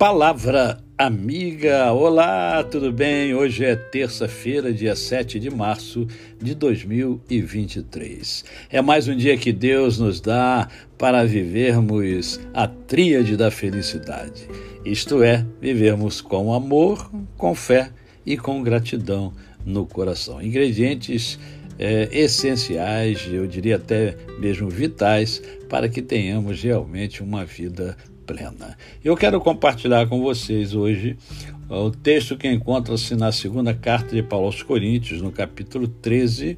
Palavra amiga, olá, tudo bem? Hoje é terça-feira, dia 7 de março de 2023. É mais um dia que Deus nos dá para vivermos a tríade da felicidade, isto é, vivermos com amor, com fé e com gratidão no coração. Ingredientes é, essenciais, eu diria até mesmo vitais, para que tenhamos realmente uma vida plena. Eu quero compartilhar com vocês hoje o texto que encontra-se na segunda carta de Paulo aos Coríntios, no capítulo 13,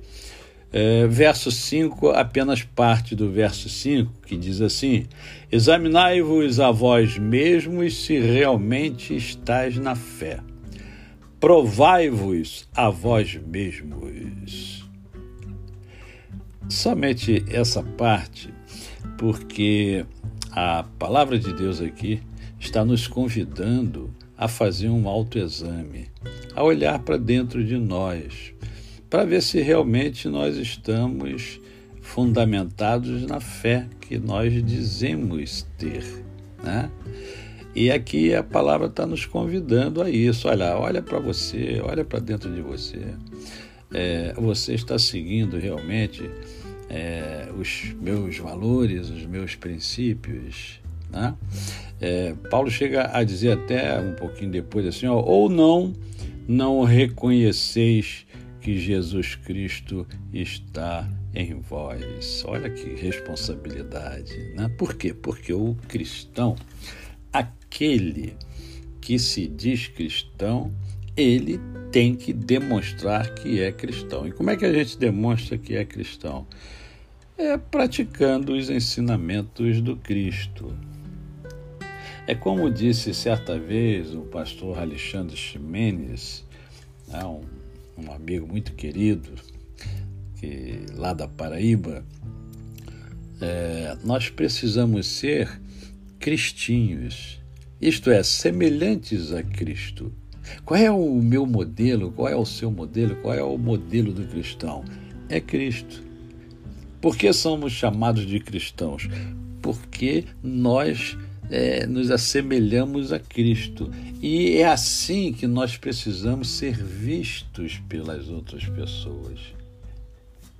é, verso 5, apenas parte do verso 5, que diz assim: Examinai-vos a vós mesmos se realmente estáis na fé. Provai-vos a vós mesmos. Somente essa parte, porque a palavra de Deus aqui está nos convidando a fazer um autoexame, a olhar para dentro de nós, para ver se realmente nós estamos fundamentados na fé que nós dizemos ter, né? E aqui a palavra está nos convidando a isso. Olha, olha para você, olha para dentro de você. É, você está seguindo realmente é, os meus valores, os meus princípios. Né? É, Paulo chega a dizer até um pouquinho depois assim, ó, ou não, não reconheceis que Jesus Cristo está em vós. Olha que responsabilidade. Né? Por quê? Porque o cristão, aquele que se diz cristão, ele tem que demonstrar que é cristão. E como é que a gente demonstra que é cristão? É praticando os ensinamentos do Cristo. É como disse certa vez o pastor Alexandre Ximenes, né, um, amigo muito querido, que, lá da Paraíba, é, nós precisamos ser cristinhos, isto é, semelhantes a Cristo. Qual é o meu modelo? Qual é o seu modelo? Qual é o modelo do cristão? É Cristo. Por que somos chamados de cristãos? Porque nós é, nos assemelhamos a Cristo. E é assim que nós precisamos ser vistos pelas outras pessoas.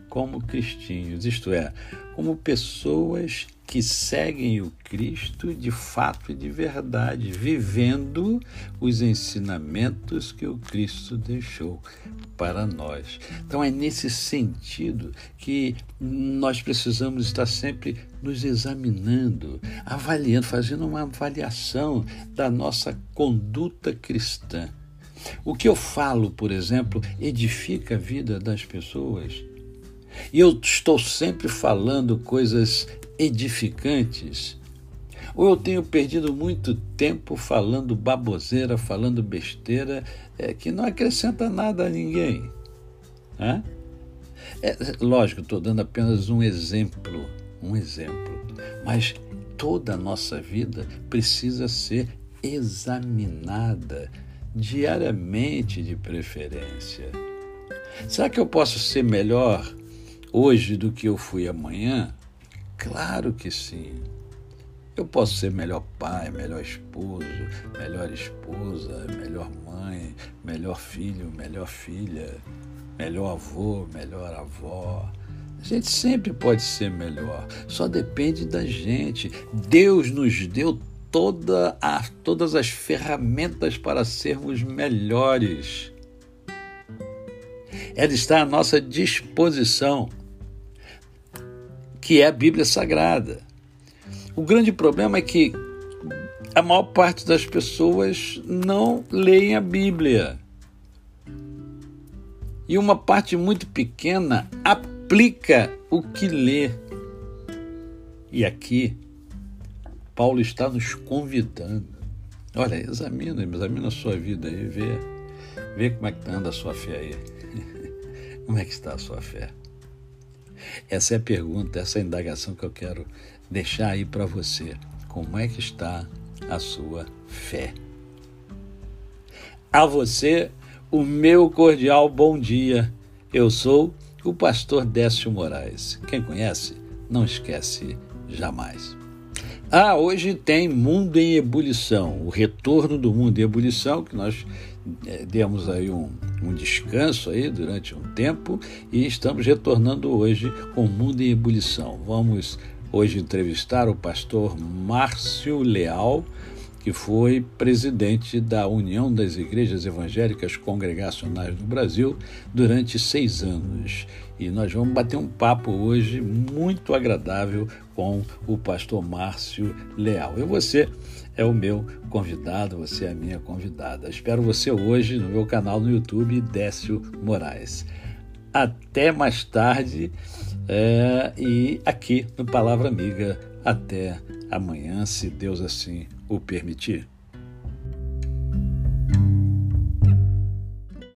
Como cristinhos, isto é, como pessoas que seguem o Cristo de fato e de verdade, vivendo os ensinamentos que o Cristo deixou para nós. Então é nesse sentido que nós precisamos estar sempre nos examinando, avaliando, fazendo uma avaliação da nossa conduta cristã. O que eu falo, por exemplo, edifica a vida das pessoas. E eu estou sempre falando coisas edificantes? Ou eu tenho perdido muito tempo falando baboseira, falando besteira, é, que não acrescenta nada a ninguém? É, lógico, estou dando apenas um exemplo, um exemplo, mas toda a nossa vida precisa ser examinada diariamente, de preferência. Será que eu posso ser melhor hoje do que eu fui amanhã? Claro que sim. Eu posso ser melhor pai, melhor esposo, melhor esposa, melhor mãe, melhor filho, melhor filha, melhor avô, melhor avó. A gente sempre pode ser melhor, só depende da gente. Deus nos deu toda a, todas as ferramentas para sermos melhores. Ela está à nossa disposição que é a Bíblia Sagrada. O grande problema é que a maior parte das pessoas não leem a Bíblia. E uma parte muito pequena aplica o que lê. E aqui, Paulo está nos convidando. Olha, examina, examina a sua vida aí, vê, vê como é que anda a sua fé aí. como é que está a sua fé? Essa é a pergunta, essa é a indagação que eu quero deixar aí para você. Como é que está a sua fé? A você, o meu cordial bom dia. Eu sou o pastor Décio Moraes. Quem conhece, não esquece jamais. Ah, hoje tem Mundo em Ebulição, o retorno do Mundo em Ebulição, que nós é, demos aí um, um, descanso aí durante um tempo e estamos retornando hoje com Mundo em Ebulição. Vamos hoje entrevistar o pastor Márcio Leal, que foi presidente da União das Igrejas Evangélicas Congregacionais do Brasil durante seis anos. E nós vamos bater um papo hoje muito agradável com o pastor Márcio Leal. E você é o meu convidado, você é a minha convidada. Espero você hoje no meu canal no YouTube, Décio Moraes. Até mais tarde é, e aqui no Palavra Amiga. Até amanhã, se Deus assim o permitir.